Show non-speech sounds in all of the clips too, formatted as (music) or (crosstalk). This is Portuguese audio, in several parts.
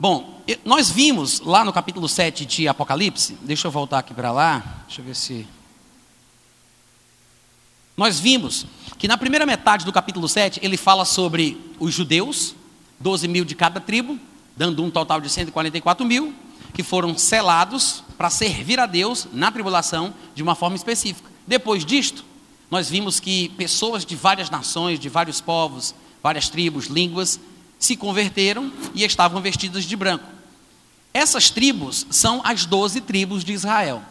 Bom, nós vimos lá no capítulo 7 de Apocalipse, deixa eu voltar aqui para lá, deixa eu ver se. Nós vimos que na primeira metade do capítulo 7 ele fala sobre os judeus, 12 mil de cada tribo, dando um total de 144 mil, que foram selados para servir a Deus na tribulação de uma forma específica. Depois disto, nós vimos que pessoas de várias nações, de vários povos, várias tribos, línguas, se converteram e estavam vestidas de branco. Essas tribos são as doze tribos de Israel.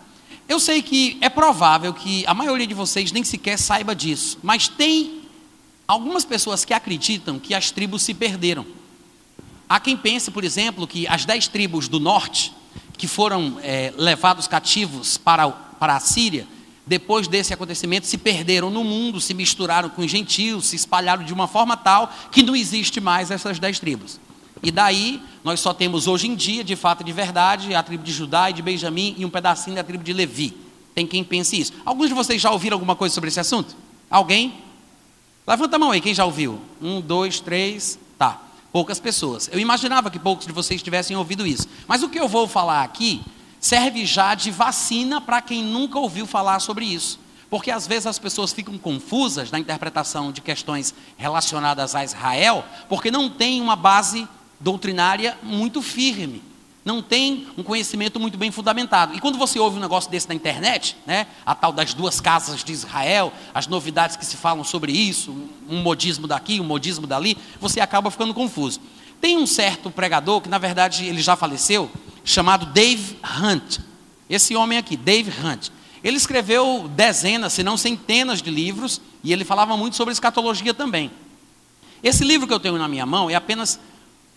Eu sei que é provável que a maioria de vocês nem sequer saiba disso, mas tem algumas pessoas que acreditam que as tribos se perderam. Há quem pense, por exemplo, que as dez tribos do norte, que foram é, levados cativos para, para a Síria, depois desse acontecimento, se perderam no mundo, se misturaram com os gentios, se espalharam de uma forma tal que não existe mais essas dez tribos. E daí, nós só temos hoje em dia, de fato de verdade, a tribo de Judá e de Benjamim e um pedacinho da tribo de Levi. Tem quem pense isso. Alguns de vocês já ouviram alguma coisa sobre esse assunto? Alguém? Levanta a mão aí, quem já ouviu? Um, dois, três, tá. Poucas pessoas. Eu imaginava que poucos de vocês tivessem ouvido isso. Mas o que eu vou falar aqui serve já de vacina para quem nunca ouviu falar sobre isso. Porque às vezes as pessoas ficam confusas na interpretação de questões relacionadas a Israel, porque não tem uma base doutrinária muito firme, não tem um conhecimento muito bem fundamentado. E quando você ouve um negócio desse na internet, né, a tal das duas casas de Israel, as novidades que se falam sobre isso, um modismo daqui, um modismo dali, você acaba ficando confuso. Tem um certo pregador que, na verdade, ele já faleceu, chamado Dave Hunt. Esse homem aqui, Dave Hunt. Ele escreveu dezenas, se não centenas de livros, e ele falava muito sobre escatologia também. Esse livro que eu tenho na minha mão é apenas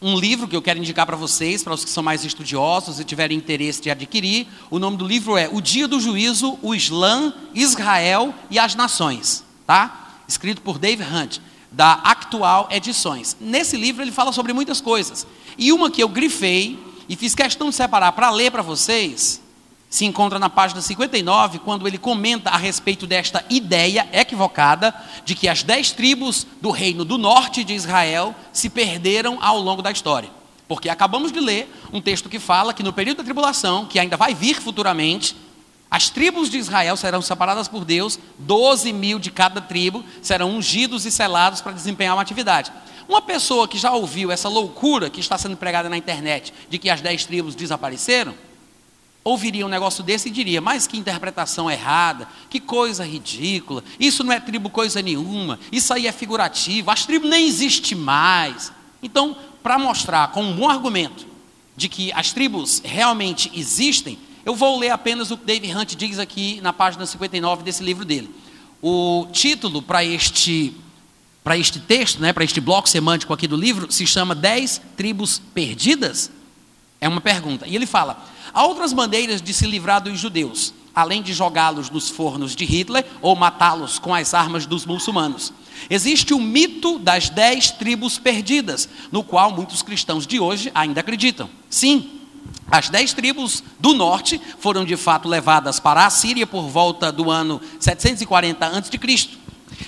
um livro que eu quero indicar para vocês, para os que são mais estudiosos e tiverem interesse de adquirir. O nome do livro é O Dia do Juízo, o Islã, Israel e as Nações, tá? Escrito por Dave Hunt, da Actual Edições. Nesse livro ele fala sobre muitas coisas. E uma que eu grifei e fiz questão de separar para ler para vocês, se encontra na página 59, quando ele comenta a respeito desta ideia equivocada de que as dez tribos do reino do norte de Israel se perderam ao longo da história. Porque acabamos de ler um texto que fala que no período da tribulação, que ainda vai vir futuramente, as tribos de Israel serão separadas por Deus, 12 mil de cada tribo serão ungidos e selados para desempenhar uma atividade. Uma pessoa que já ouviu essa loucura que está sendo pregada na internet de que as dez tribos desapareceram, ouviria um negócio desse e diria: Mas que interpretação errada, que coisa ridícula, isso não é tribo coisa nenhuma, isso aí é figurativo, as tribos nem existem mais. Então, para mostrar com um bom argumento de que as tribos realmente existem, eu vou ler apenas o que David Hunt diz aqui na página 59 desse livro dele. O título para este para este texto, né, para este bloco semântico aqui do livro, se chama Dez Tribos Perdidas? É uma pergunta. E ele fala: há outras maneiras de se livrar dos judeus, além de jogá-los nos fornos de Hitler ou matá-los com as armas dos muçulmanos. Existe o mito das dez tribos perdidas, no qual muitos cristãos de hoje ainda acreditam. Sim, as dez tribos do norte foram de fato levadas para a Síria por volta do ano 740 a.C.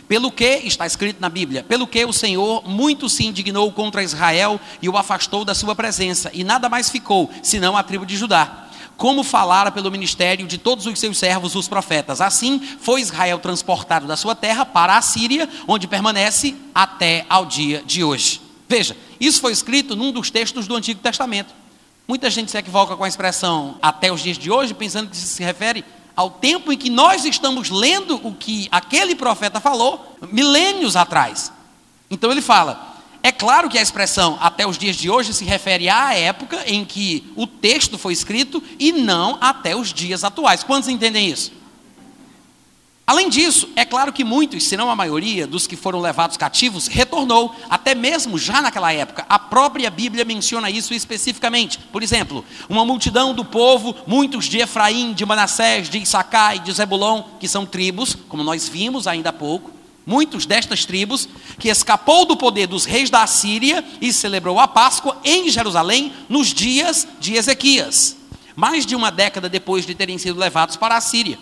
Pelo que, está escrito na Bíblia, pelo que o Senhor muito se indignou contra Israel e o afastou da sua presença, e nada mais ficou, senão a tribo de Judá. Como falara pelo ministério de todos os seus servos, os profetas. Assim foi Israel transportado da sua terra para a Síria, onde permanece até ao dia de hoje. Veja, isso foi escrito num dos textos do Antigo Testamento. Muita gente se equivoca com a expressão até os dias de hoje, pensando que isso se refere ao tempo em que nós estamos lendo o que aquele profeta falou, milênios atrás. Então ele fala: é claro que a expressão até os dias de hoje se refere à época em que o texto foi escrito e não até os dias atuais. Quantos entendem isso? Além disso, é claro que muitos, se não a maioria, dos que foram levados cativos retornou, até mesmo já naquela época. A própria Bíblia menciona isso especificamente. Por exemplo, uma multidão do povo, muitos de Efraim, de Manassés, de Issacar e de Zebulon, que são tribos, como nós vimos ainda há pouco, muitos destas tribos, que escapou do poder dos reis da Assíria e celebrou a Páscoa em Jerusalém nos dias de Ezequias, mais de uma década depois de terem sido levados para a Síria.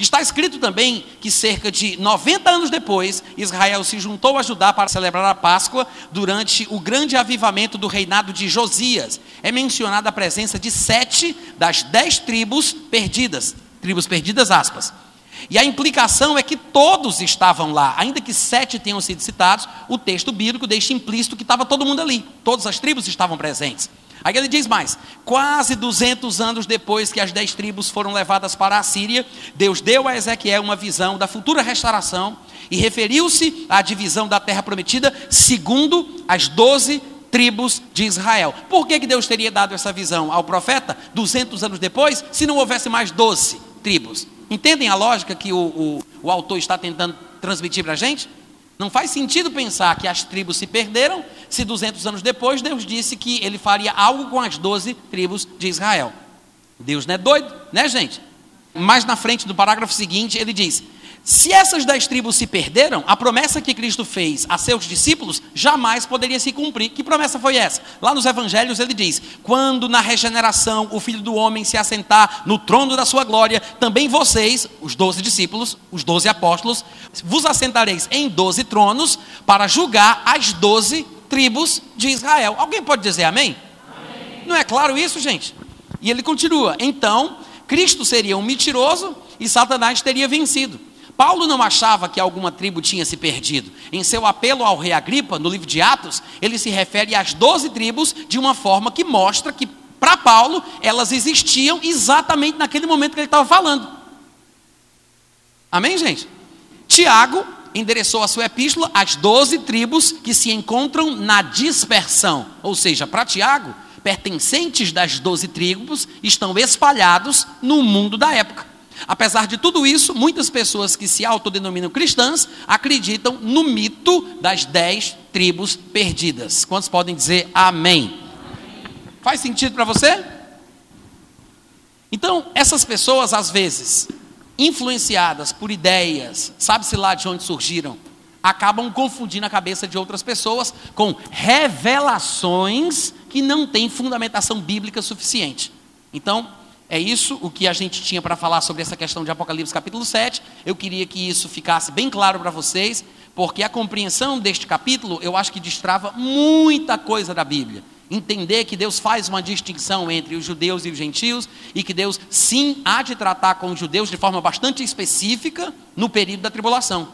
Está escrito também que cerca de 90 anos depois, Israel se juntou a Judá para celebrar a Páscoa durante o grande avivamento do reinado de Josias. é mencionada a presença de sete das dez tribos perdidas. Tribos perdidas, aspas. E a implicação é que todos estavam lá, ainda que sete tenham sido citados, o texto bíblico deixa implícito que estava todo mundo ali, todas as tribos estavam presentes. Aí ele diz mais: quase 200 anos depois que as dez tribos foram levadas para a Síria, Deus deu a Ezequiel uma visão da futura restauração e referiu-se à divisão da terra prometida segundo as doze tribos de Israel. Por que, que Deus teria dado essa visão ao profeta 200 anos depois, se não houvesse mais doze tribos? Entendem a lógica que o, o, o autor está tentando transmitir para a gente? Não faz sentido pensar que as tribos se perderam, se 200 anos depois Deus disse que ele faria algo com as 12 tribos de Israel. Deus não é doido, né, gente? Mais na frente do parágrafo seguinte, ele diz: se essas dez tribos se perderam, a promessa que Cristo fez a seus discípulos jamais poderia se cumprir. Que promessa foi essa? Lá nos Evangelhos ele diz: Quando na regeneração o Filho do Homem se assentar no trono da sua glória, também vocês, os doze discípulos, os doze apóstolos, vos assentareis em doze tronos para julgar as doze tribos de Israel. Alguém pode dizer amém? amém? Não é claro isso, gente? E ele continua: Então, Cristo seria um mentiroso e Satanás teria vencido. Paulo não achava que alguma tribo tinha se perdido. Em seu apelo ao rei Agripa, no livro de Atos, ele se refere às doze tribos de uma forma que mostra que, para Paulo, elas existiam exatamente naquele momento que ele estava falando. Amém, gente? Tiago endereçou a sua epístola às doze tribos que se encontram na dispersão. Ou seja, para Tiago, pertencentes das doze tribos estão espalhados no mundo da época. Apesar de tudo isso, muitas pessoas que se autodenominam cristãs acreditam no mito das dez tribos perdidas. Quantos podem dizer amém? Faz sentido para você? Então, essas pessoas, às vezes, influenciadas por ideias, sabe-se lá de onde surgiram, acabam confundindo a cabeça de outras pessoas com revelações que não têm fundamentação bíblica suficiente. Então, é isso o que a gente tinha para falar sobre essa questão de Apocalipse capítulo 7. Eu queria que isso ficasse bem claro para vocês, porque a compreensão deste capítulo eu acho que destrava muita coisa da Bíblia. Entender que Deus faz uma distinção entre os judeus e os gentios e que Deus sim há de tratar com os judeus de forma bastante específica no período da tribulação.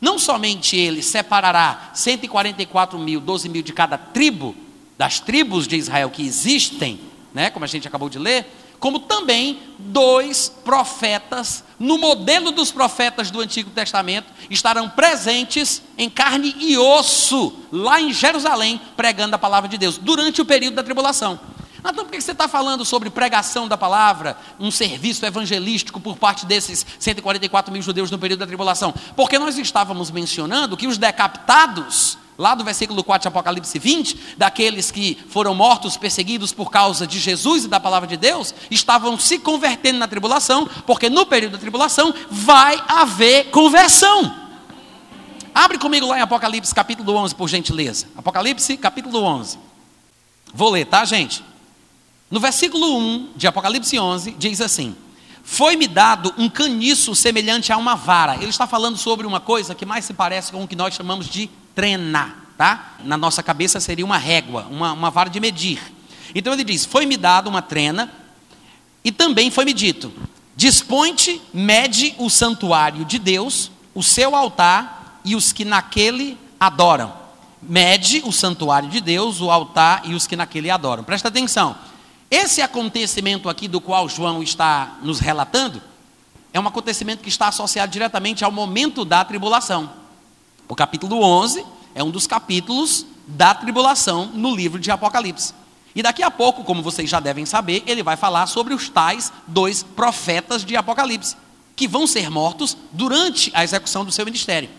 Não somente ele separará 144 mil, 12 mil de cada tribo, das tribos de Israel que existem, né, como a gente acabou de ler, como também dois profetas, no modelo dos profetas do Antigo Testamento, estarão presentes em carne e osso, lá em Jerusalém, pregando a palavra de Deus, durante o período da tribulação. Então, por que você está falando sobre pregação da palavra, um serviço evangelístico por parte desses 144 mil judeus no período da tribulação? Porque nós estávamos mencionando que os decapitados lá do versículo 4 de Apocalipse 20, daqueles que foram mortos, perseguidos por causa de Jesus e da palavra de Deus, estavam se convertendo na tribulação, porque no período da tribulação vai haver conversão. Abre comigo lá em Apocalipse capítulo 11, por gentileza. Apocalipse capítulo 11. Vou ler, tá, gente? No versículo 1 de Apocalipse 11, diz assim: Foi-me dado um caniço semelhante a uma vara. Ele está falando sobre uma coisa que mais se parece com o que nós chamamos de trena, tá? Na nossa cabeça seria uma régua, uma, uma vara de medir. Então ele diz: Foi-me dado uma trena, e também foi-me dito: Dispõe-te, mede o santuário de Deus, o seu altar e os que naquele adoram. Mede o santuário de Deus, o altar e os que naquele adoram. Presta atenção. Esse acontecimento aqui do qual João está nos relatando é um acontecimento que está associado diretamente ao momento da tribulação. O capítulo 11 é um dos capítulos da tribulação no livro de Apocalipse. E daqui a pouco, como vocês já devem saber, ele vai falar sobre os tais dois profetas de Apocalipse, que vão ser mortos durante a execução do seu ministério.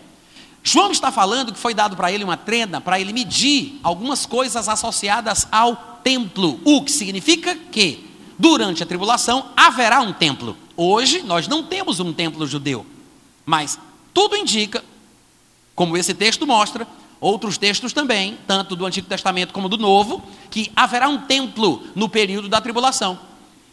João está falando que foi dado para ele uma trena para ele medir algumas coisas associadas ao templo, o que significa que durante a tribulação haverá um templo. Hoje nós não temos um templo judeu, mas tudo indica como esse texto mostra, outros textos também, tanto do Antigo Testamento como do Novo, que haverá um templo no período da tribulação.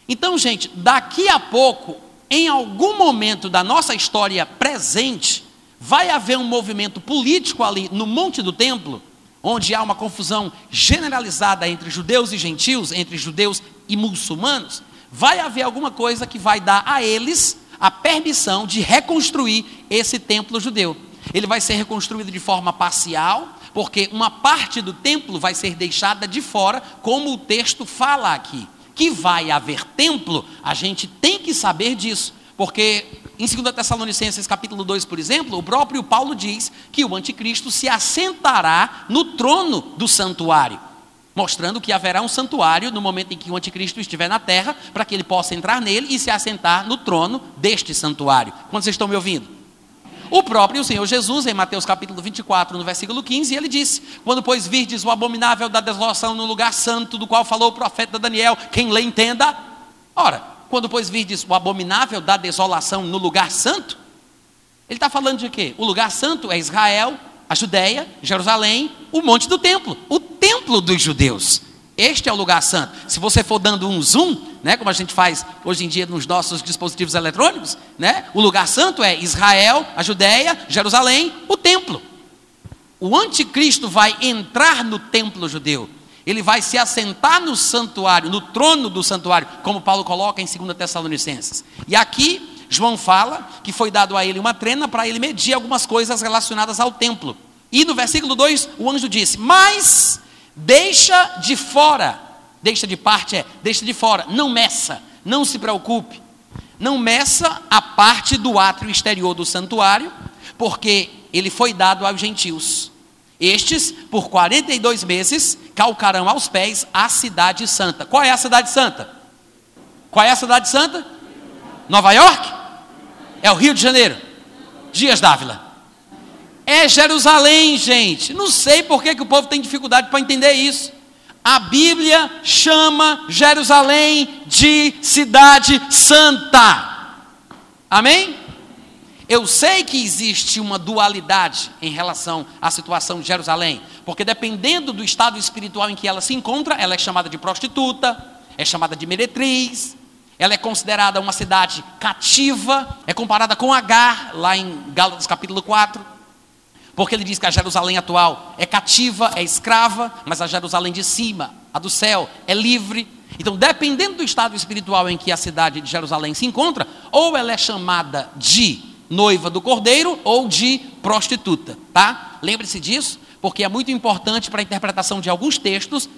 Então, gente, daqui a pouco, em algum momento da nossa história presente, vai haver um movimento político ali no Monte do Templo, onde há uma confusão generalizada entre judeus e gentios, entre judeus e muçulmanos, vai haver alguma coisa que vai dar a eles a permissão de reconstruir esse templo judeu. Ele vai ser reconstruído de forma parcial, porque uma parte do templo vai ser deixada de fora, como o texto fala aqui. Que vai haver templo, a gente tem que saber disso, porque em 2 Tessalonicenses capítulo 2, por exemplo, o próprio Paulo diz que o anticristo se assentará no trono do santuário, mostrando que haverá um santuário no momento em que o anticristo estiver na terra, para que ele possa entrar nele e se assentar no trono deste santuário. Quando vocês estão me ouvindo? O próprio Senhor Jesus, em Mateus capítulo 24, no versículo 15, ele disse: Quando, pois, virdes o abominável da desolação no lugar santo, do qual falou o profeta Daniel, quem lê entenda. Ora, quando, pois, virdes o abominável da desolação no lugar santo, ele está falando de quê? O lugar santo é Israel, a Judéia, Jerusalém, o monte do templo, o templo dos judeus. Este é o lugar santo. Se você for dando um zoom, né, como a gente faz hoje em dia nos nossos dispositivos eletrônicos, né, o lugar santo é Israel, a Judéia, Jerusalém, o templo. O anticristo vai entrar no templo judeu ele vai se assentar no santuário, no trono do santuário, como Paulo coloca em 2 Tessalonicenses. E aqui, João fala que foi dado a ele uma trena para ele medir algumas coisas relacionadas ao templo. E no versículo 2, o anjo disse: Mas deixa de fora, deixa de parte é, deixa de fora, não meça, não se preocupe, não meça a parte do átrio exterior do santuário, porque ele foi dado aos gentios. Estes, por 42 meses, calcarão aos pés a cidade santa. Qual é a cidade santa? Qual é a cidade santa? Nova York? É o Rio de Janeiro? Dias Dávila. É Jerusalém, gente. Não sei por que, que o povo tem dificuldade para entender isso. A Bíblia chama Jerusalém de cidade santa. Amém? Eu sei que existe uma dualidade em relação à situação de Jerusalém, porque dependendo do estado espiritual em que ela se encontra, ela é chamada de prostituta, é chamada de meretriz, ela é considerada uma cidade cativa, é comparada com Agar, lá em Gálatas capítulo 4, porque ele diz que a Jerusalém atual é cativa, é escrava, mas a Jerusalém de cima, a do céu, é livre. Então, dependendo do estado espiritual em que a cidade de Jerusalém se encontra, ou ela é chamada de noiva do cordeiro ou de prostituta, tá? Lembre-se disso, porque é muito importante para a interpretação de alguns textos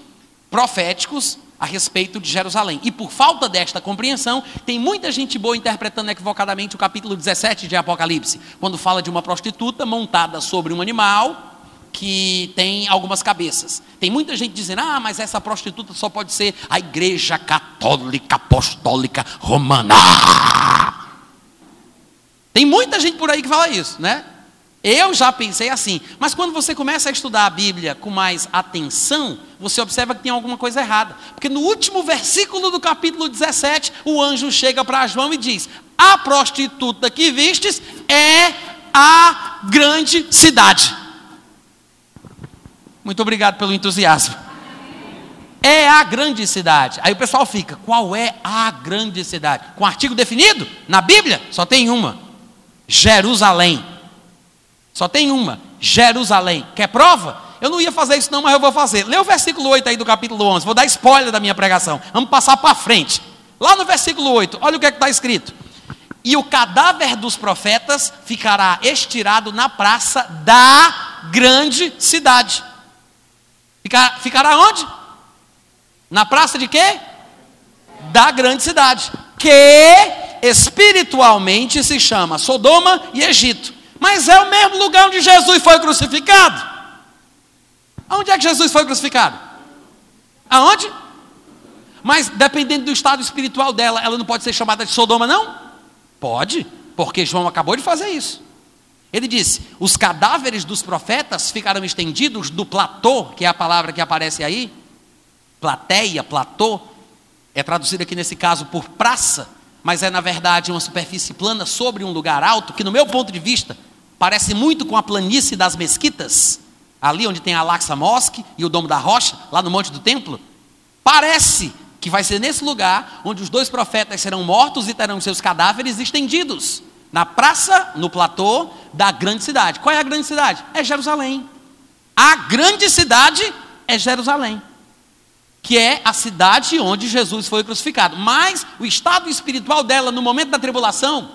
proféticos a respeito de Jerusalém. E por falta desta compreensão, tem muita gente boa interpretando equivocadamente o capítulo 17 de Apocalipse, quando fala de uma prostituta montada sobre um animal que tem algumas cabeças. Tem muita gente dizendo: "Ah, mas essa prostituta só pode ser a igreja católica apostólica romana". Tem muita gente por aí que fala isso, né? Eu já pensei assim, mas quando você começa a estudar a Bíblia com mais atenção, você observa que tem alguma coisa errada. Porque no último versículo do capítulo 17, o anjo chega para João e diz: A prostituta que vistes é a grande cidade. Muito obrigado pelo entusiasmo. É a grande cidade. Aí o pessoal fica: qual é a grande cidade? Com artigo definido? Na Bíblia? Só tem uma. Jerusalém. Só tem uma, Jerusalém. Quer prova? Eu não ia fazer isso não, mas eu vou fazer. Lê o versículo 8 aí do capítulo 11. Vou dar spoiler da minha pregação. Vamos passar para frente. Lá no versículo 8, olha o que é está escrito. E o cadáver dos profetas ficará estirado na praça da grande cidade. Ficar, ficará onde? Na praça de quê? Da grande cidade. Que espiritualmente se chama Sodoma e Egito. Mas é o mesmo lugar onde Jesus foi crucificado. Aonde é que Jesus foi crucificado? Aonde? Mas dependendo do estado espiritual dela, ela não pode ser chamada de Sodoma, não? Pode, porque João acabou de fazer isso. Ele disse: os cadáveres dos profetas ficarão estendidos do platô, que é a palavra que aparece aí, plateia, platô, é traduzido aqui nesse caso por praça, mas é na verdade uma superfície plana sobre um lugar alto, que no meu ponto de vista parece muito com a planície das mesquitas, ali onde tem a Laxa Mosque e o Domo da Rocha, lá no Monte do Templo. Parece que vai ser nesse lugar onde os dois profetas serão mortos e terão seus cadáveres estendidos na praça, no platô da grande cidade. Qual é a grande cidade? É Jerusalém. A grande cidade é Jerusalém, que é a cidade onde Jesus foi crucificado. Mas o estado espiritual dela no momento da tribulação,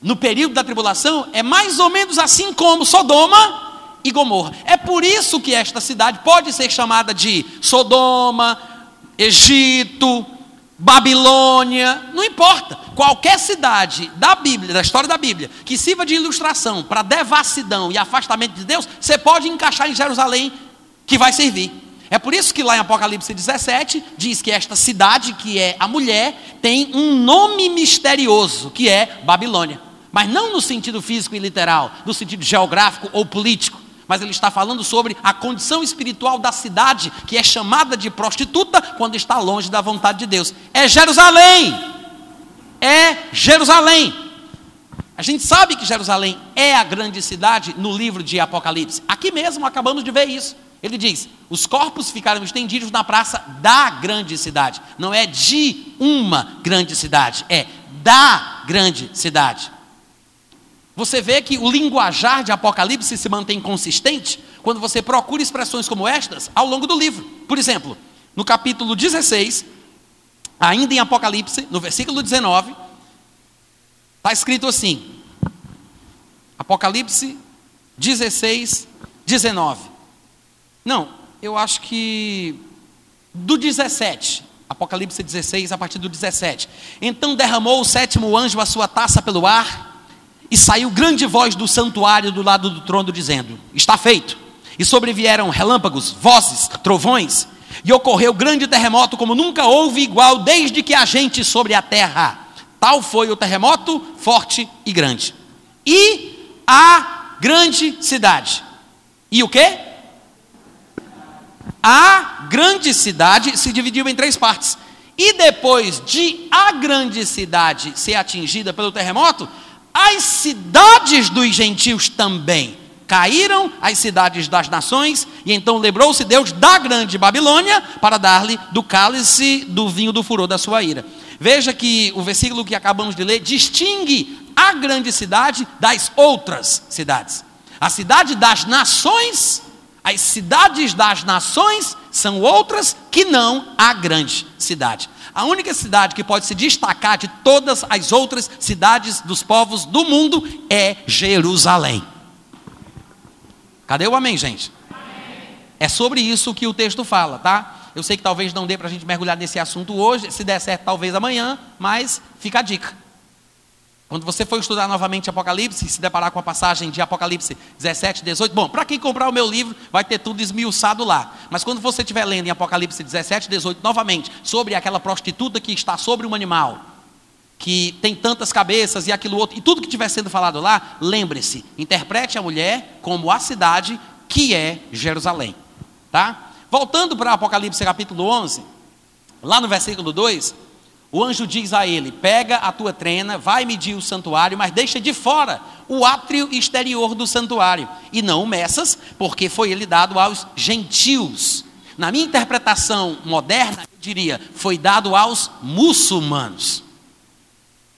no período da tribulação, é mais ou menos assim como Sodoma e Gomorra. É por isso que esta cidade pode ser chamada de Sodoma, Egito, Babilônia, não importa. Qualquer cidade da Bíblia, da história da Bíblia, que sirva de ilustração para devassidão e afastamento de Deus, você pode encaixar em Jerusalém que vai servir. É por isso que lá em Apocalipse 17 diz que esta cidade, que é a mulher, tem um nome misterioso, que é Babilônia. Mas não no sentido físico e literal, no sentido geográfico ou político mas ele está falando sobre a condição espiritual da cidade, que é chamada de prostituta quando está longe da vontade de Deus. É Jerusalém! É Jerusalém! A gente sabe que Jerusalém é a grande cidade no livro de Apocalipse. Aqui mesmo acabamos de ver isso. Ele diz: os corpos ficaram estendidos na praça da grande cidade. Não é de uma grande cidade, é da grande cidade. Você vê que o linguajar de Apocalipse se mantém consistente quando você procura expressões como estas ao longo do livro. Por exemplo, no capítulo 16, ainda em Apocalipse, no versículo 19, está escrito assim: Apocalipse 16, 19. Não, eu acho que do 17. Apocalipse 16, a partir do 17. Então derramou o sétimo anjo a sua taça pelo ar e saiu grande voz do santuário do lado do trono, dizendo: Está feito. E sobrevieram relâmpagos, vozes, trovões, e ocorreu grande terremoto, como nunca houve igual desde que a gente sobre a terra. Tal foi o terremoto, forte e grande. E a grande cidade. E o que? A grande cidade se dividiu em três partes. E depois de a grande cidade ser atingida pelo terremoto, as cidades dos gentios também caíram, as cidades das nações, e então lembrou-se Deus da grande Babilônia para dar-lhe do cálice do vinho do furor da sua ira. Veja que o versículo que acabamos de ler distingue a grande cidade das outras cidades. A cidade das nações, as cidades das nações são outras que não a grande cidade. A única cidade que pode se destacar de todas as outras cidades dos povos do mundo é Jerusalém. Cadê o amém, gente? Amém. É sobre isso que o texto fala, tá? Eu sei que talvez não dê para a gente mergulhar nesse assunto hoje, se der certo, talvez amanhã, mas fica a dica. Quando você for estudar novamente Apocalipse, se deparar com a passagem de Apocalipse 17, 18, bom, para quem comprar o meu livro, vai ter tudo esmiuçado lá. Mas quando você estiver lendo em Apocalipse 17, 18, novamente, sobre aquela prostituta que está sobre um animal, que tem tantas cabeças e aquilo outro, e tudo que estiver sendo falado lá, lembre-se, interprete a mulher como a cidade que é Jerusalém. Tá? Voltando para Apocalipse capítulo 11, lá no versículo 2, o anjo diz a ele: Pega a tua trena, vai medir o santuário, mas deixa de fora o átrio exterior do santuário, e não o meças, porque foi ele dado aos gentios. Na minha interpretação moderna, eu diria: foi dado aos muçulmanos,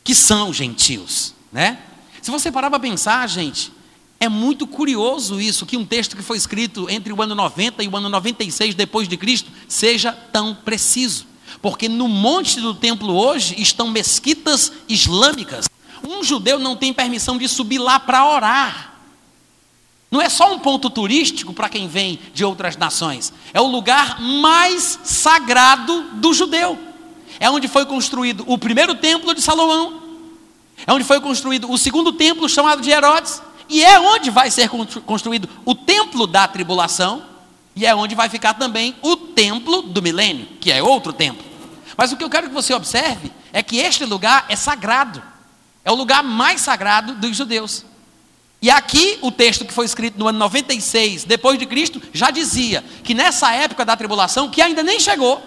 que são gentios, né? Se você parar para pensar, gente, é muito curioso isso, que um texto que foi escrito entre o ano 90 e o ano 96 depois de Cristo seja tão preciso. Porque no monte do templo hoje estão mesquitas islâmicas. Um judeu não tem permissão de subir lá para orar. Não é só um ponto turístico para quem vem de outras nações. É o lugar mais sagrado do judeu. É onde foi construído o primeiro templo de Salomão. É onde foi construído o segundo templo chamado de Herodes. E é onde vai ser construído o templo da tribulação. E é onde vai ficar também o templo do milênio, que é outro templo. Mas o que eu quero que você observe é que este lugar é sagrado. É o lugar mais sagrado dos judeus. E aqui o texto que foi escrito no ano 96 depois de Cristo já dizia que nessa época da tribulação, que ainda nem chegou,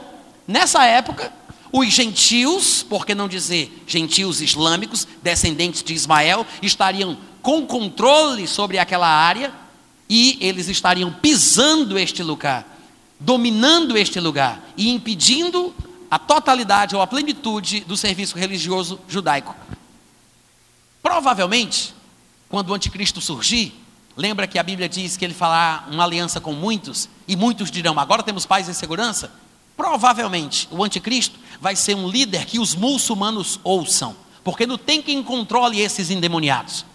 nessa época os gentios, por que não dizer gentios islâmicos, descendentes de Ismael, estariam com controle sobre aquela área e eles estariam pisando este lugar, dominando este lugar e impedindo a totalidade ou a plenitude do serviço religioso judaico. Provavelmente, quando o anticristo surgir, Lembra que a Bíblia diz que ele fará uma aliança com muitos, e muitos dirão: agora temos paz e segurança? Provavelmente o anticristo vai ser um líder que os muçulmanos ouçam, porque não tem quem controle esses endemoniados.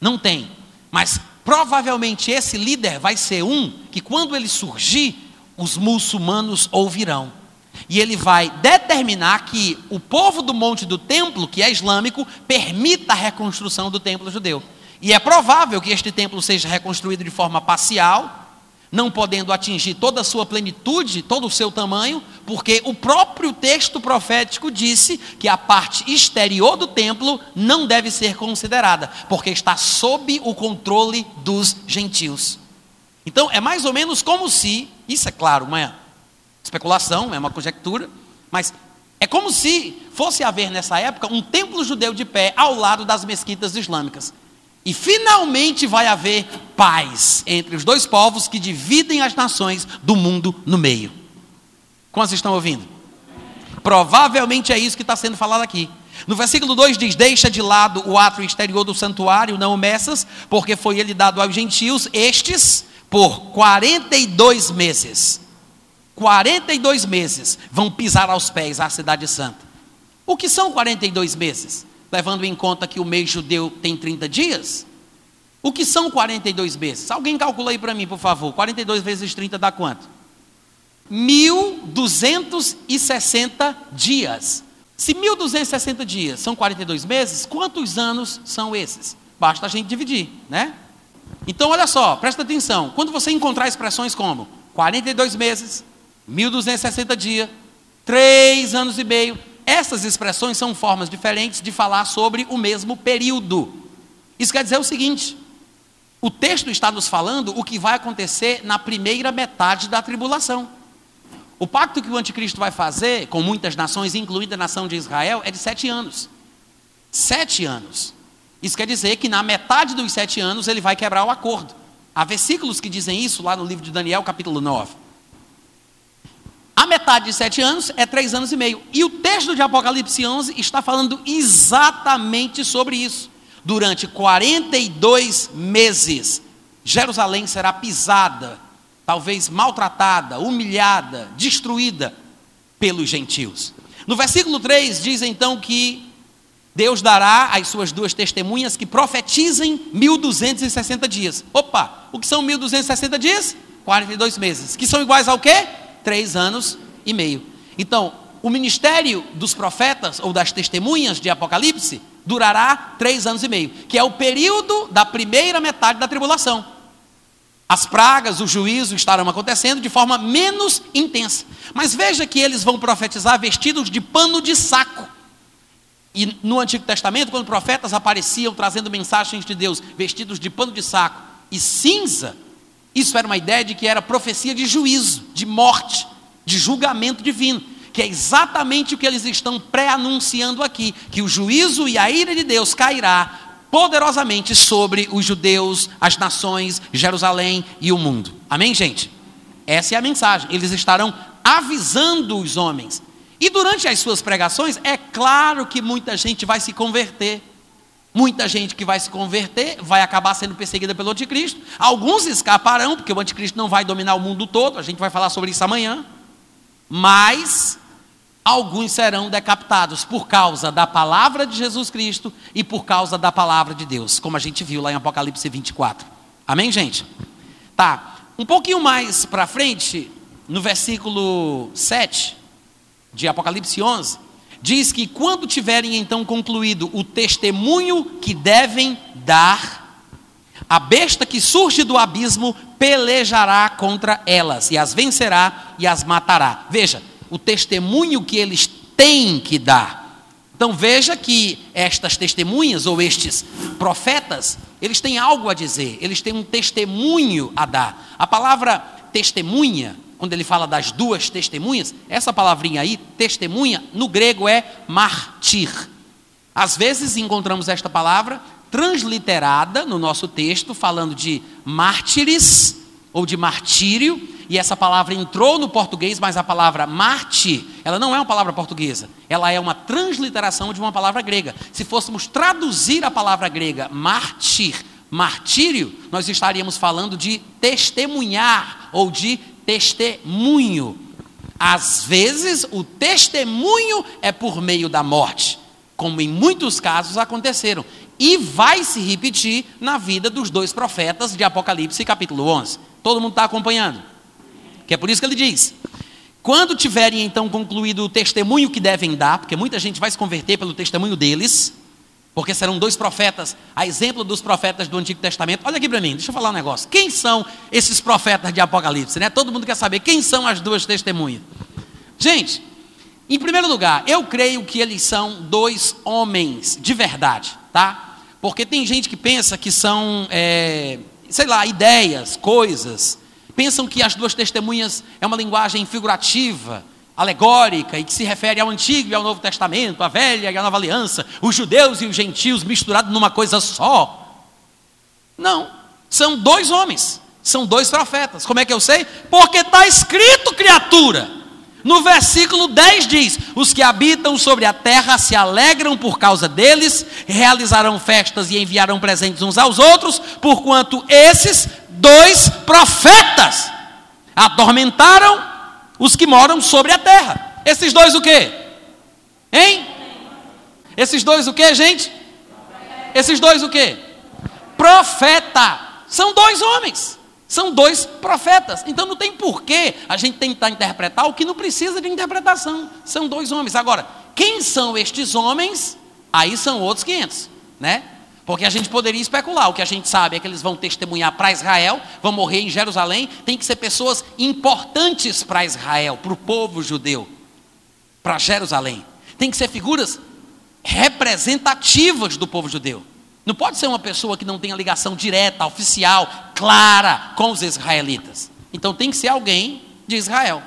Não tem. Mas provavelmente esse líder vai ser um que, quando ele surgir, os muçulmanos ouvirão. E ele vai determinar que o povo do Monte do Templo, que é islâmico, permita a reconstrução do templo judeu. E é provável que este templo seja reconstruído de forma parcial, não podendo atingir toda a sua plenitude, todo o seu tamanho, porque o próprio texto profético disse que a parte exterior do templo não deve ser considerada, porque está sob o controle dos gentios. Então é mais ou menos como se, isso é claro, uma especulação, é uma conjectura, mas é como se fosse haver nessa época um templo judeu de pé ao lado das mesquitas islâmicas. E finalmente vai haver paz entre os dois povos que dividem as nações do mundo no meio. Quantos estão ouvindo? Provavelmente é isso que está sendo falado aqui. No versículo 2 diz: Deixa de lado o ato exterior do santuário, não o porque foi ele dado aos gentios, estes, por 42 meses. 42 meses vão pisar aos pés a cidade santa. O que são 42 meses? levando em conta que o mês judeu tem 30 dias? O que são 42 meses? Alguém calcula aí para mim, por favor. 42 vezes 30 dá quanto? 1260 dias. Se 1260 dias são 42 meses, quantos anos são esses? Basta a gente dividir, né? Então, olha só, presta atenção. Quando você encontrar expressões como 42 meses, 1260 dias, 3 anos e meio, essas expressões são formas diferentes de falar sobre o mesmo período. Isso quer dizer o seguinte: o texto está nos falando o que vai acontecer na primeira metade da tribulação. O pacto que o anticristo vai fazer com muitas nações, incluindo a nação de Israel, é de sete anos. Sete anos. Isso quer dizer que na metade dos sete anos ele vai quebrar o acordo. Há versículos que dizem isso lá no livro de Daniel, capítulo 9. A metade de sete anos é três anos e meio. E o texto de Apocalipse 11 está falando exatamente sobre isso. Durante 42 meses, Jerusalém será pisada, talvez maltratada, humilhada, destruída pelos gentios. No versículo 3 diz então que Deus dará às suas duas testemunhas que profetizem 1260 dias. Opa, o que são 1260 dias? 42 meses. Que são iguais ao quê? Três anos e meio. Então, o ministério dos profetas ou das testemunhas de Apocalipse durará três anos e meio, que é o período da primeira metade da tribulação. As pragas, o juízo estarão acontecendo de forma menos intensa. Mas veja que eles vão profetizar vestidos de pano de saco. E no Antigo Testamento, quando profetas apareciam trazendo mensagens de Deus vestidos de pano de saco e cinza, isso era uma ideia de que era profecia de juízo, de morte, de julgamento divino, que é exatamente o que eles estão pré-anunciando aqui, que o juízo e a ira de Deus cairá poderosamente sobre os judeus, as nações, Jerusalém e o mundo. Amém, gente? Essa é a mensagem. Eles estarão avisando os homens. E durante as suas pregações, é claro que muita gente vai se converter. Muita gente que vai se converter vai acabar sendo perseguida pelo anticristo. Alguns escaparão, porque o anticristo não vai dominar o mundo todo, a gente vai falar sobre isso amanhã. Mas alguns serão decapitados por causa da palavra de Jesus Cristo e por causa da palavra de Deus, como a gente viu lá em Apocalipse 24. Amém, gente? Tá. Um pouquinho mais para frente, no versículo 7 de Apocalipse 11, diz que quando tiverem então concluído o testemunho que devem dar, a besta que surge do abismo pelejará contra elas e as vencerá e as matará. Veja, o testemunho que eles têm que dar. Então veja que estas testemunhas ou estes profetas, eles têm algo a dizer, eles têm um testemunho a dar. A palavra testemunha quando ele fala das duas testemunhas, essa palavrinha aí, testemunha, no grego é martir. Às vezes encontramos esta palavra transliterada no nosso texto, falando de mártires ou de martírio, e essa palavra entrou no português, mas a palavra mártir, ela não é uma palavra portuguesa, ela é uma transliteração de uma palavra grega. Se fôssemos traduzir a palavra grega mártir martírio, nós estaríamos falando de testemunhar ou de testemunho. Às vezes, o testemunho é por meio da morte, como em muitos casos aconteceram. E vai se repetir na vida dos dois profetas de Apocalipse, capítulo 11. Todo mundo está acompanhando? Que é por isso que ele diz: quando tiverem então concluído o testemunho que devem dar, porque muita gente vai se converter pelo testemunho deles, porque serão dois profetas, a exemplo dos profetas do Antigo Testamento. Olha aqui para mim, deixa eu falar um negócio. Quem são esses profetas de Apocalipse? Né? Todo mundo quer saber quem são as duas testemunhas. Gente, em primeiro lugar, eu creio que eles são dois homens de verdade, tá? Porque tem gente que pensa que são, é, sei lá, ideias, coisas. Pensam que as duas testemunhas é uma linguagem figurativa alegórica e que se refere ao Antigo e ao Novo Testamento, à Velha e à Nova Aliança, os judeus e os gentios misturados numa coisa só. Não, são dois homens, são dois profetas. Como é que eu sei? Porque está escrito, criatura. No versículo 10 diz: Os que habitam sobre a terra se alegram por causa deles, realizarão festas e enviarão presentes uns aos outros, porquanto esses dois profetas atormentaram os que moram sobre a terra. Esses dois o quê? Hein? Esses dois o quê, gente? Esses dois o quê? Profeta. São dois homens. São dois profetas. Então não tem porquê a gente tentar interpretar o que não precisa de interpretação. São dois homens. Agora, quem são estes homens? Aí são outros 500, né? Porque a gente poderia especular. O que a gente sabe é que eles vão testemunhar para Israel, vão morrer em Jerusalém. Tem que ser pessoas importantes para Israel, para o povo judeu, para Jerusalém. Tem que ser figuras representativas do povo judeu. Não pode ser uma pessoa que não tenha ligação direta, oficial, clara com os israelitas. Então tem que ser alguém de Israel.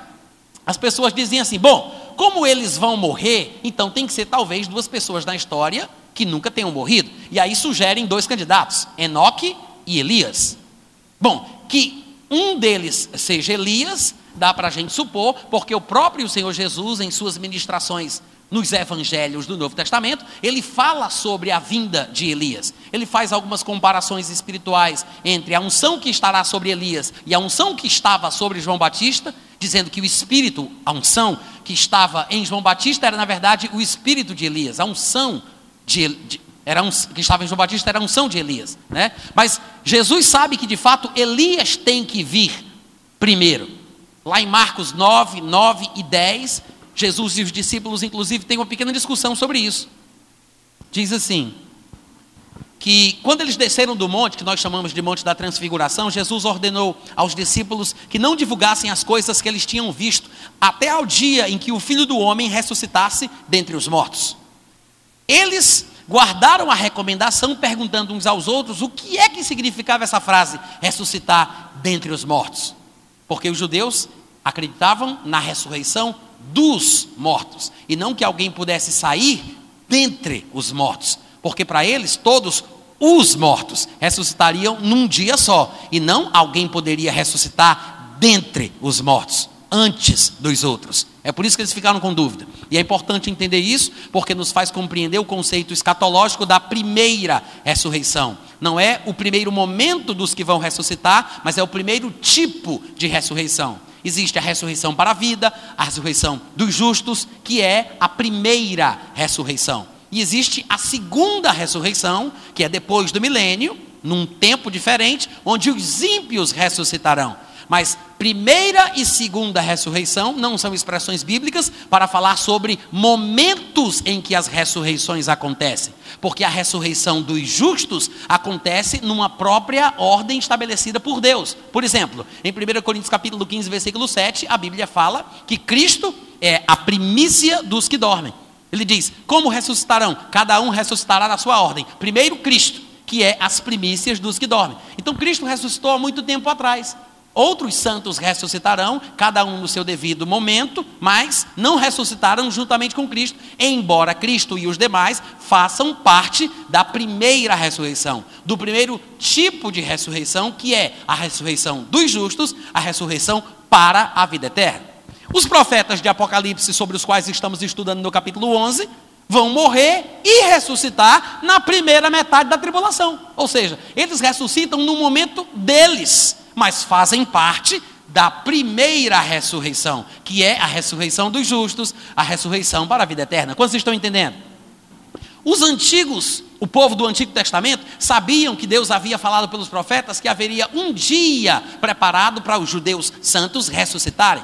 As pessoas dizem assim: bom, como eles vão morrer, então tem que ser talvez duas pessoas na história que nunca tenham morrido. E aí sugerem dois candidatos, Enoque e Elias. Bom, que um deles seja Elias, dá para a gente supor, porque o próprio Senhor Jesus, em suas ministrações nos evangelhos do Novo Testamento, ele fala sobre a vinda de Elias. Ele faz algumas comparações espirituais entre a unção que estará sobre Elias e a unção que estava sobre João Batista, dizendo que o espírito, a unção que estava em João Batista era na verdade o espírito de Elias, a unção de, de era um, que estava em João Batista era a unção de Elias, né? Mas Jesus sabe que de fato Elias tem que vir primeiro. Lá em Marcos 9, 9 e 10, Jesus e os discípulos, inclusive, têm uma pequena discussão sobre isso. Diz assim: que quando eles desceram do monte, que nós chamamos de Monte da Transfiguração, Jesus ordenou aos discípulos que não divulgassem as coisas que eles tinham visto, até ao dia em que o filho do homem ressuscitasse dentre os mortos. Eles guardaram a recomendação, perguntando uns aos outros o que é que significava essa frase, ressuscitar dentre os mortos. Porque os judeus acreditavam na ressurreição dos mortos, e não que alguém pudesse sair dentre os mortos, porque para eles todos os mortos ressuscitariam num dia só, e não alguém poderia ressuscitar dentre os mortos antes dos outros. É por isso que eles ficaram com dúvida. E é importante entender isso, porque nos faz compreender o conceito escatológico da primeira ressurreição. Não é o primeiro momento dos que vão ressuscitar, mas é o primeiro tipo de ressurreição. Existe a ressurreição para a vida, a ressurreição dos justos, que é a primeira ressurreição. E existe a segunda ressurreição, que é depois do milênio, num tempo diferente, onde os ímpios ressuscitarão. Mas primeira e segunda ressurreição não são expressões bíblicas para falar sobre momentos em que as ressurreições acontecem, porque a ressurreição dos justos acontece numa própria ordem estabelecida por Deus. Por exemplo, em 1 Coríntios capítulo 15, versículo 7, a Bíblia fala que Cristo é a primícia dos que dormem. Ele diz: "Como ressuscitarão? Cada um ressuscitará na sua ordem. Primeiro Cristo, que é as primícias dos que dormem. Então Cristo ressuscitou há muito tempo atrás. Outros santos ressuscitarão, cada um no seu devido momento, mas não ressuscitaram juntamente com Cristo, embora Cristo e os demais façam parte da primeira ressurreição, do primeiro tipo de ressurreição, que é a ressurreição dos justos, a ressurreição para a vida eterna. Os profetas de Apocalipse, sobre os quais estamos estudando no capítulo 11, vão morrer e ressuscitar na primeira metade da tribulação. Ou seja, eles ressuscitam no momento deles, mas fazem parte da primeira ressurreição, que é a ressurreição dos justos, a ressurreição para a vida eterna. Quantos estão entendendo? Os antigos, o povo do Antigo Testamento, sabiam que Deus havia falado pelos profetas que haveria um dia preparado para os judeus santos ressuscitarem.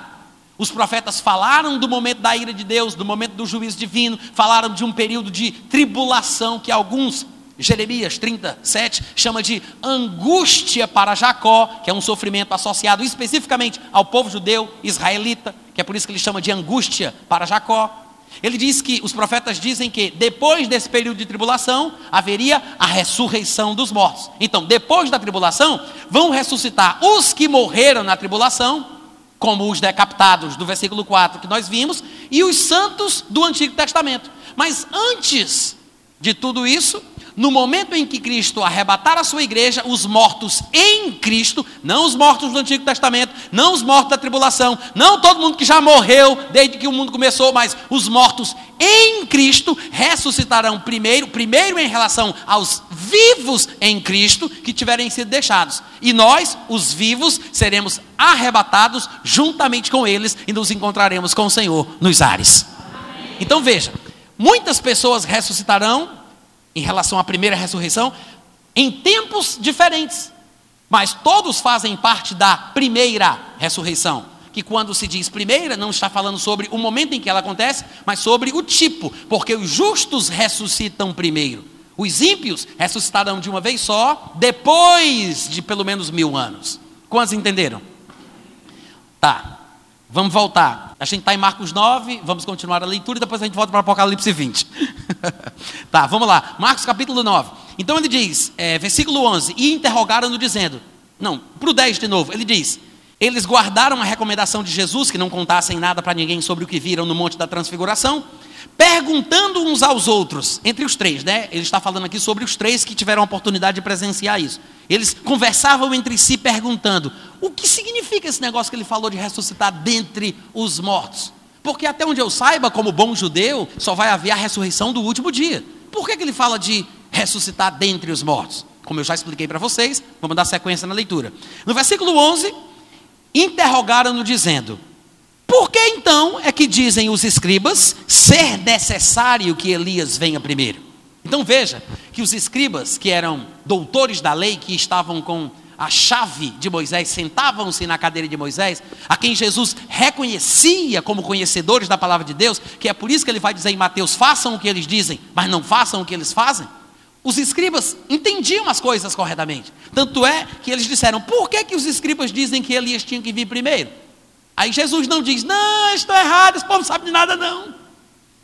Os profetas falaram do momento da ira de Deus, do momento do juízo divino, falaram de um período de tribulação que alguns, Jeremias 37, chama de angústia para Jacó, que é um sofrimento associado especificamente ao povo judeu israelita, que é por isso que ele chama de angústia para Jacó. Ele diz que os profetas dizem que depois desse período de tribulação haveria a ressurreição dos mortos. Então, depois da tribulação, vão ressuscitar os que morreram na tribulação como os decapitados do versículo 4 que nós vimos, e os santos do Antigo Testamento. Mas antes de tudo isso, no momento em que Cristo arrebatar a sua igreja, os mortos em Cristo, não os mortos do Antigo Testamento, não os mortos da tribulação, não todo mundo que já morreu desde que o mundo começou, mas os mortos em Cristo ressuscitarão primeiro, primeiro em relação aos vivos em Cristo que tiverem sido deixados. E nós, os vivos, seremos arrebatados juntamente com eles e nos encontraremos com o Senhor nos ares. Então veja, muitas pessoas ressuscitarão em relação à primeira ressurreição, em tempos diferentes, mas todos fazem parte da primeira ressurreição. Que quando se diz primeira, não está falando sobre o momento em que ela acontece, mas sobre o tipo, porque os justos ressuscitam primeiro. Os ímpios ressuscitarão de uma vez só, depois de pelo menos mil anos. Quantos entenderam? Tá, vamos voltar. A gente está em Marcos 9, vamos continuar a leitura e depois a gente volta para Apocalipse 20. (laughs) tá, vamos lá. Marcos capítulo 9. Então ele diz, é, versículo 11: E interrogaram-no dizendo, não, para o 10 de novo, ele diz: Eles guardaram a recomendação de Jesus que não contassem nada para ninguém sobre o que viram no Monte da Transfiguração perguntando uns aos outros, entre os três, né? Ele está falando aqui sobre os três que tiveram a oportunidade de presenciar isso. Eles conversavam entre si perguntando: o que significa esse negócio que ele falou de ressuscitar dentre os mortos? Porque até onde eu saiba, como bom judeu, só vai haver a ressurreição do último dia. Por que, que ele fala de ressuscitar dentre os mortos? Como eu já expliquei para vocês, vamos dar sequência na leitura. No versículo 11, interrogaram-no dizendo: por que então é que dizem os escribas ser necessário que Elias venha primeiro? Então veja que os escribas, que eram doutores da lei, que estavam com a chave de Moisés, sentavam-se na cadeira de Moisés, a quem Jesus reconhecia como conhecedores da palavra de Deus, que é por isso que ele vai dizer em Mateus: façam o que eles dizem, mas não façam o que eles fazem. Os escribas entendiam as coisas corretamente. Tanto é que eles disseram: por que, que os escribas dizem que Elias tinha que vir primeiro? Aí Jesus não diz, não, estou errado, esse povo não sabe de nada, não.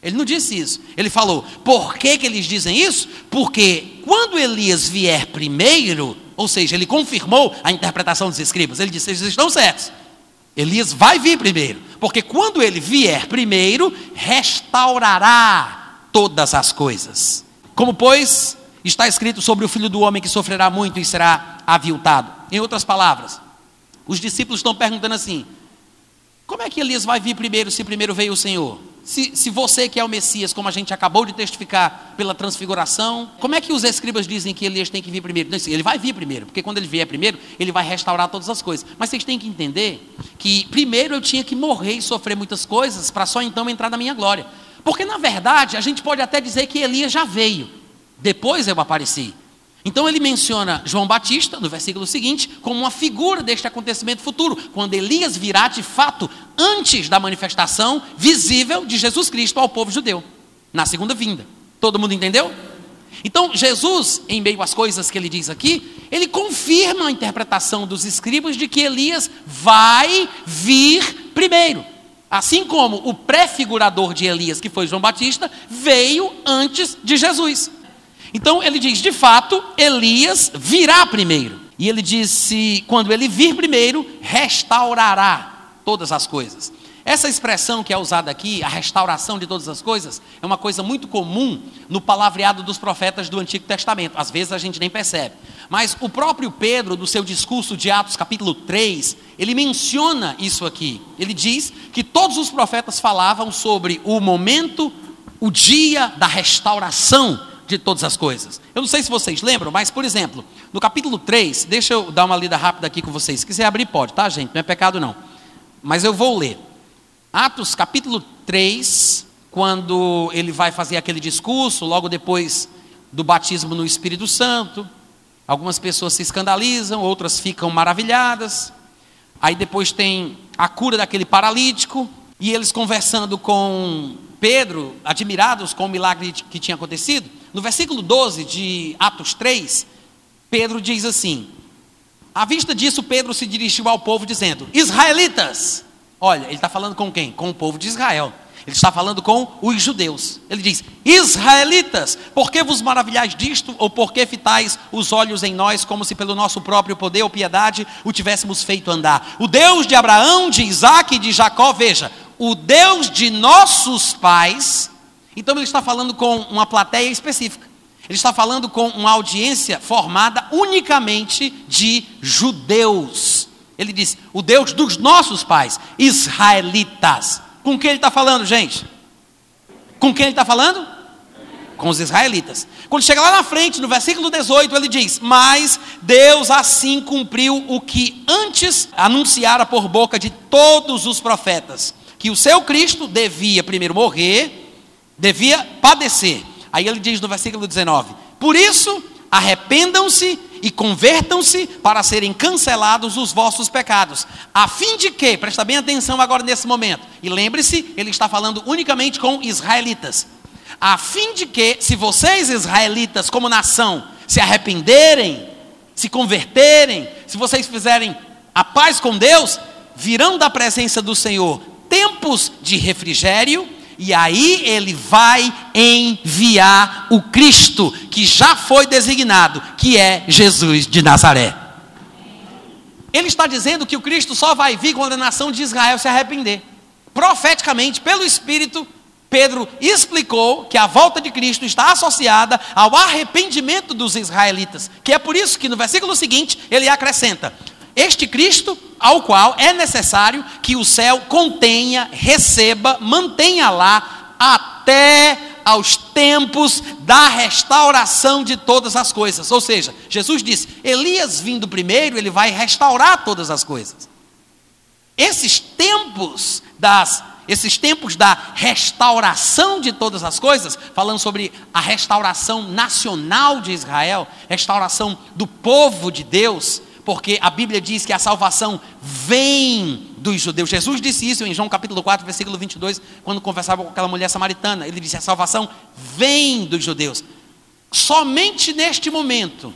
Ele não disse isso. Ele falou, por que, que eles dizem isso? Porque quando Elias vier primeiro, ou seja, ele confirmou a interpretação dos escribas, ele disse, eles estão certos. Elias vai vir primeiro, porque quando ele vier primeiro, restaurará todas as coisas. Como, pois, está escrito sobre o filho do homem que sofrerá muito e será aviltado. Em outras palavras, os discípulos estão perguntando assim: como é que Elias vai vir primeiro se primeiro veio o Senhor? Se, se você que é o Messias, como a gente acabou de testificar pela transfiguração, como é que os escribas dizem que Elias tem que vir primeiro? Não, ele vai vir primeiro, porque quando ele vier primeiro, ele vai restaurar todas as coisas. Mas vocês têm que entender que primeiro eu tinha que morrer e sofrer muitas coisas para só então entrar na minha glória. Porque na verdade a gente pode até dizer que Elias já veio, depois eu apareci. Então ele menciona João Batista, no versículo seguinte, como uma figura deste acontecimento futuro, quando Elias virá de fato antes da manifestação visível de Jesus Cristo ao povo judeu, na segunda vinda. Todo mundo entendeu? Então, Jesus, em meio às coisas que ele diz aqui, ele confirma a interpretação dos escribas de que Elias vai vir primeiro. Assim como o prefigurador de Elias, que foi João Batista, veio antes de Jesus. Então ele diz: de fato, Elias virá primeiro. E ele disse: quando ele vir primeiro, restaurará todas as coisas. Essa expressão que é usada aqui, a restauração de todas as coisas, é uma coisa muito comum no palavreado dos profetas do Antigo Testamento. Às vezes a gente nem percebe. Mas o próprio Pedro, no seu discurso de Atos, capítulo 3, ele menciona isso aqui. Ele diz que todos os profetas falavam sobre o momento o dia da restauração de todas as coisas. Eu não sei se vocês lembram, mas, por exemplo, no capítulo 3, deixa eu dar uma lida rápida aqui com vocês. Se quiser abrir, pode, tá, gente? Não é pecado, não. Mas eu vou ler. Atos, capítulo 3, quando ele vai fazer aquele discurso, logo depois do batismo no Espírito Santo. Algumas pessoas se escandalizam, outras ficam maravilhadas. Aí depois tem a cura daquele paralítico, e eles conversando com Pedro, admirados com o milagre que tinha acontecido. No versículo 12 de Atos 3, Pedro diz assim: À vista disso, Pedro se dirigiu ao povo dizendo: Israelitas! Olha, ele está falando com quem? Com o povo de Israel. Ele está falando com os judeus. Ele diz: Israelitas, por que vos maravilhais disto, ou por que fitais os olhos em nós, como se pelo nosso próprio poder ou piedade o tivéssemos feito andar? O Deus de Abraão, de Isaac e de Jacó, veja, o Deus de nossos pais. Então ele está falando com uma plateia específica. Ele está falando com uma audiência formada unicamente de judeus. Ele diz: o Deus dos nossos pais, israelitas. Com quem ele está falando, gente? Com quem ele está falando? Com os israelitas. Quando chega lá na frente, no versículo 18, ele diz: Mas Deus assim cumpriu o que antes anunciara por boca de todos os profetas: que o seu Cristo devia primeiro morrer, devia padecer. Aí ele diz no versículo 19: Por isso, arrependam-se e convertam-se para serem cancelados os vossos pecados, a fim de que, presta bem atenção agora nesse momento, e lembre-se, ele está falando unicamente com israelitas, a fim de que, se vocês israelitas, como nação, se arrependerem, se converterem, se vocês fizerem a paz com Deus, virão da presença do Senhor tempos de refrigério e aí ele vai enviar o Cristo que já foi designado, que é Jesus de Nazaré. Ele está dizendo que o Cristo só vai vir quando a nação de Israel se arrepender. Profeticamente, pelo Espírito, Pedro explicou que a volta de Cristo está associada ao arrependimento dos israelitas, que é por isso que no versículo seguinte ele acrescenta: este Cristo ao qual é necessário que o céu contenha, receba, mantenha lá até aos tempos da restauração de todas as coisas. Ou seja, Jesus disse: Elias vindo primeiro, ele vai restaurar todas as coisas. Esses tempos das esses tempos da restauração de todas as coisas, falando sobre a restauração nacional de Israel, restauração do povo de Deus, porque a Bíblia diz que a salvação vem dos judeus. Jesus disse isso em João capítulo 4, versículo 22, quando conversava com aquela mulher samaritana. Ele disse: a salvação vem dos judeus. Somente neste momento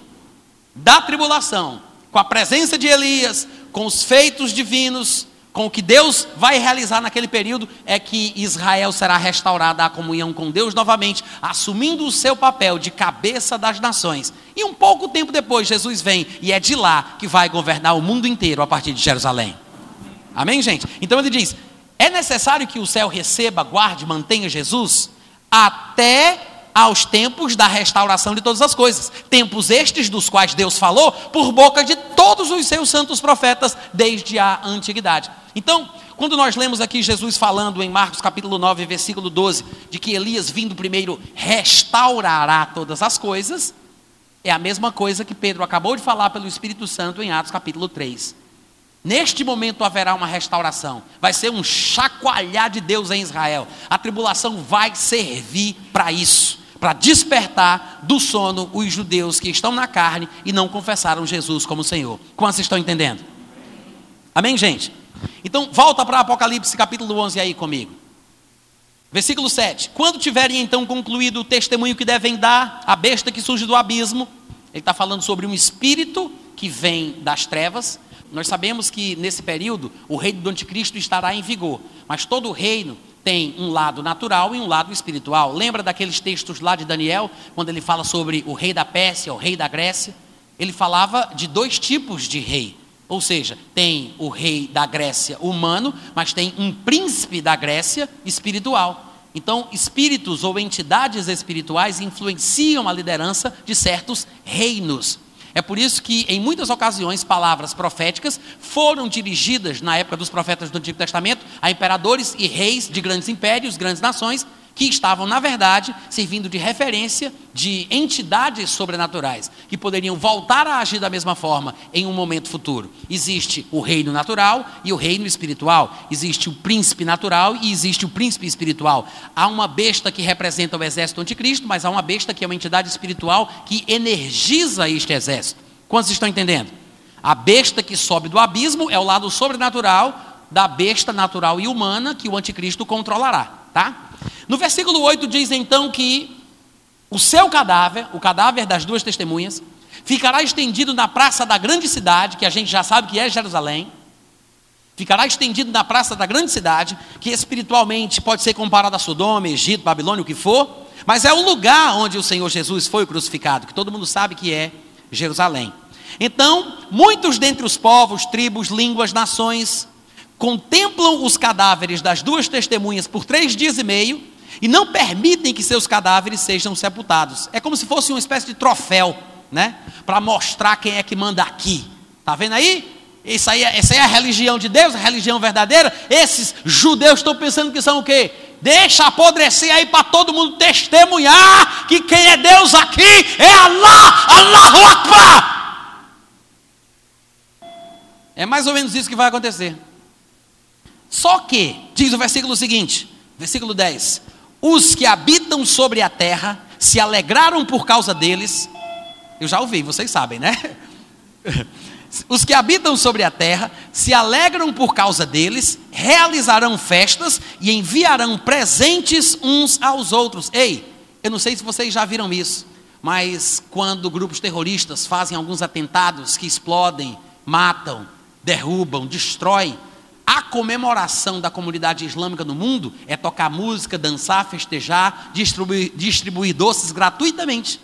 da tribulação, com a presença de Elias, com os feitos divinos, com o que Deus vai realizar naquele período, é que Israel será restaurada à comunhão com Deus novamente, assumindo o seu papel de cabeça das nações. E um pouco tempo depois, Jesus vem e é de lá que vai governar o mundo inteiro a partir de Jerusalém. Amém, gente? Então ele diz: é necessário que o céu receba, guarde, mantenha Jesus até aos tempos da restauração de todas as coisas. Tempos estes dos quais Deus falou por boca de todos os seus santos profetas desde a antiguidade. Então, quando nós lemos aqui Jesus falando em Marcos capítulo 9, versículo 12, de que Elias vindo primeiro restaurará todas as coisas, é a mesma coisa que Pedro acabou de falar pelo Espírito Santo em Atos capítulo 3. Neste momento haverá uma restauração, vai ser um chacoalhar de Deus em Israel. A tribulação vai servir para isso para despertar do sono os judeus que estão na carne e não confessaram Jesus como Senhor. Quantos estão entendendo? Amém, gente? Então, volta para Apocalipse capítulo 11 aí comigo. Versículo 7. Quando tiverem então concluído o testemunho que devem dar à besta que surge do abismo, ele está falando sobre um espírito que vem das trevas. Nós sabemos que nesse período o reino do anticristo estará em vigor, mas todo o reino tem um lado natural e um lado espiritual. Lembra daqueles textos lá de Daniel, quando ele fala sobre o rei da Pérsia, o rei da Grécia? Ele falava de dois tipos de rei. Ou seja, tem o rei da Grécia humano, mas tem um príncipe da Grécia espiritual. Então, espíritos ou entidades espirituais influenciam a liderança de certos reinos. É por isso que, em muitas ocasiões, palavras proféticas foram dirigidas, na época dos profetas do Antigo Testamento, a imperadores e reis de grandes impérios, grandes nações, que estavam, na verdade, servindo de referência de entidades sobrenaturais, que poderiam voltar a agir da mesma forma em um momento futuro. Existe o reino natural e o reino espiritual, existe o príncipe natural e existe o príncipe espiritual. Há uma besta que representa o exército anticristo, mas há uma besta que é uma entidade espiritual que energiza este exército. Quantos estão entendendo? A besta que sobe do abismo é o lado sobrenatural da besta natural e humana que o anticristo controlará, tá? No versículo 8 diz então que o seu cadáver, o cadáver das duas testemunhas, ficará estendido na praça da grande cidade, que a gente já sabe que é Jerusalém. Ficará estendido na praça da grande cidade, que espiritualmente pode ser comparado a Sodoma, Egito, Babilônia, o que for, mas é o lugar onde o Senhor Jesus foi crucificado, que todo mundo sabe que é Jerusalém. Então, muitos dentre os povos, tribos, línguas, nações, contemplam os cadáveres das duas testemunhas por três dias e meio e não permitem que seus cadáveres sejam sepultados. É como se fosse uma espécie de troféu, né? Para mostrar quem é que manda aqui. Tá vendo aí? Isso aí, essa aí é a religião de Deus, a religião verdadeira. Esses judeus estão pensando que são o quê? Deixa apodrecer aí para todo mundo testemunhar que quem é Deus aqui é Allah, Allahu Akbar. É mais ou menos isso que vai acontecer. Só que, diz o versículo seguinte, versículo 10: Os que habitam sobre a terra se alegraram por causa deles. Eu já ouvi, vocês sabem, né? (laughs) Os que habitam sobre a terra se alegram por causa deles, realizarão festas e enviarão presentes uns aos outros. Ei, eu não sei se vocês já viram isso, mas quando grupos terroristas fazem alguns atentados que explodem, matam, derrubam, destroem, a comemoração da comunidade islâmica no mundo é tocar música, dançar, festejar, distribuir, distribuir doces gratuitamente.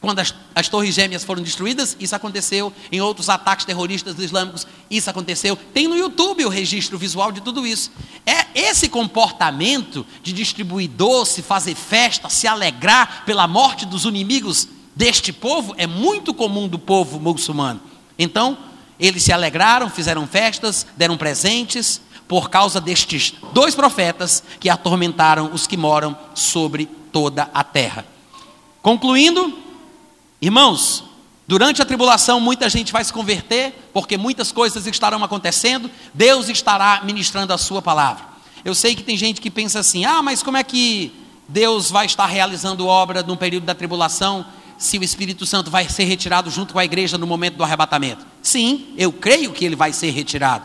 Quando as, as, torres gêmeas foram destruídas, isso aconteceu. Em outros ataques terroristas islâmicos, isso aconteceu. Tem no YouTube o registro visual de tudo isso. É esse comportamento de distribuir doce, fazer festa, se alegrar pela morte dos inimigos deste povo é muito comum do povo muçulmano. Então, eles se alegraram, fizeram festas, deram presentes, por causa destes dois profetas que atormentaram os que moram sobre toda a terra. Concluindo, irmãos, durante a tribulação muita gente vai se converter, porque muitas coisas estarão acontecendo, Deus estará ministrando a sua palavra. Eu sei que tem gente que pensa assim: ah, mas como é que Deus vai estar realizando obra no período da tribulação? Se o Espírito Santo vai ser retirado junto com a igreja no momento do arrebatamento? Sim, eu creio que ele vai ser retirado.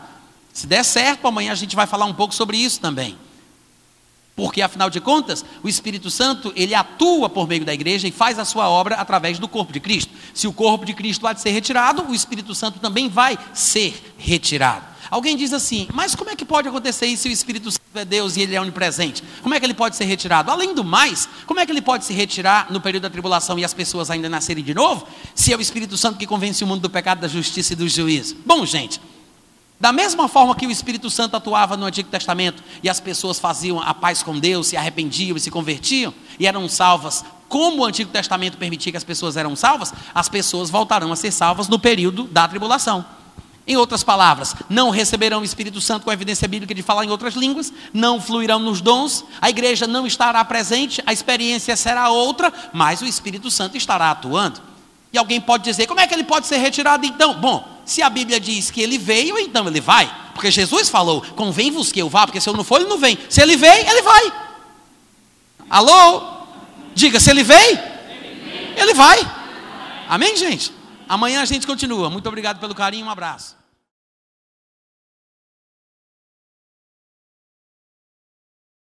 Se der certo, amanhã a gente vai falar um pouco sobre isso também. Porque afinal de contas, o Espírito Santo, ele atua por meio da igreja e faz a sua obra através do corpo de Cristo. Se o corpo de Cristo há de ser retirado, o Espírito Santo também vai ser retirado. Alguém diz assim, mas como é que pode acontecer isso se o Espírito Santo é Deus e ele é onipresente? Como é que ele pode ser retirado? Além do mais, como é que ele pode se retirar no período da tribulação e as pessoas ainda nascerem de novo, se é o Espírito Santo que convence o mundo do pecado, da justiça e do juízo? Bom, gente, da mesma forma que o Espírito Santo atuava no Antigo Testamento e as pessoas faziam a paz com Deus, se arrependiam e se convertiam e eram salvas, como o Antigo Testamento permitia que as pessoas eram salvas, as pessoas voltarão a ser salvas no período da tribulação. Em outras palavras, não receberão o Espírito Santo com a evidência bíblica de falar em outras línguas, não fluirão nos dons, a igreja não estará presente, a experiência será outra, mas o Espírito Santo estará atuando. E alguém pode dizer: como é que ele pode ser retirado então? Bom, se a Bíblia diz que ele veio, então ele vai, porque Jesus falou: convém-vos que eu vá, porque se eu não for, ele não vem. Se ele veio, ele vai. Alô? Diga: se ele veio, ele vai. Amém, gente? Amanhã a gente continua. Muito obrigado pelo carinho, um abraço.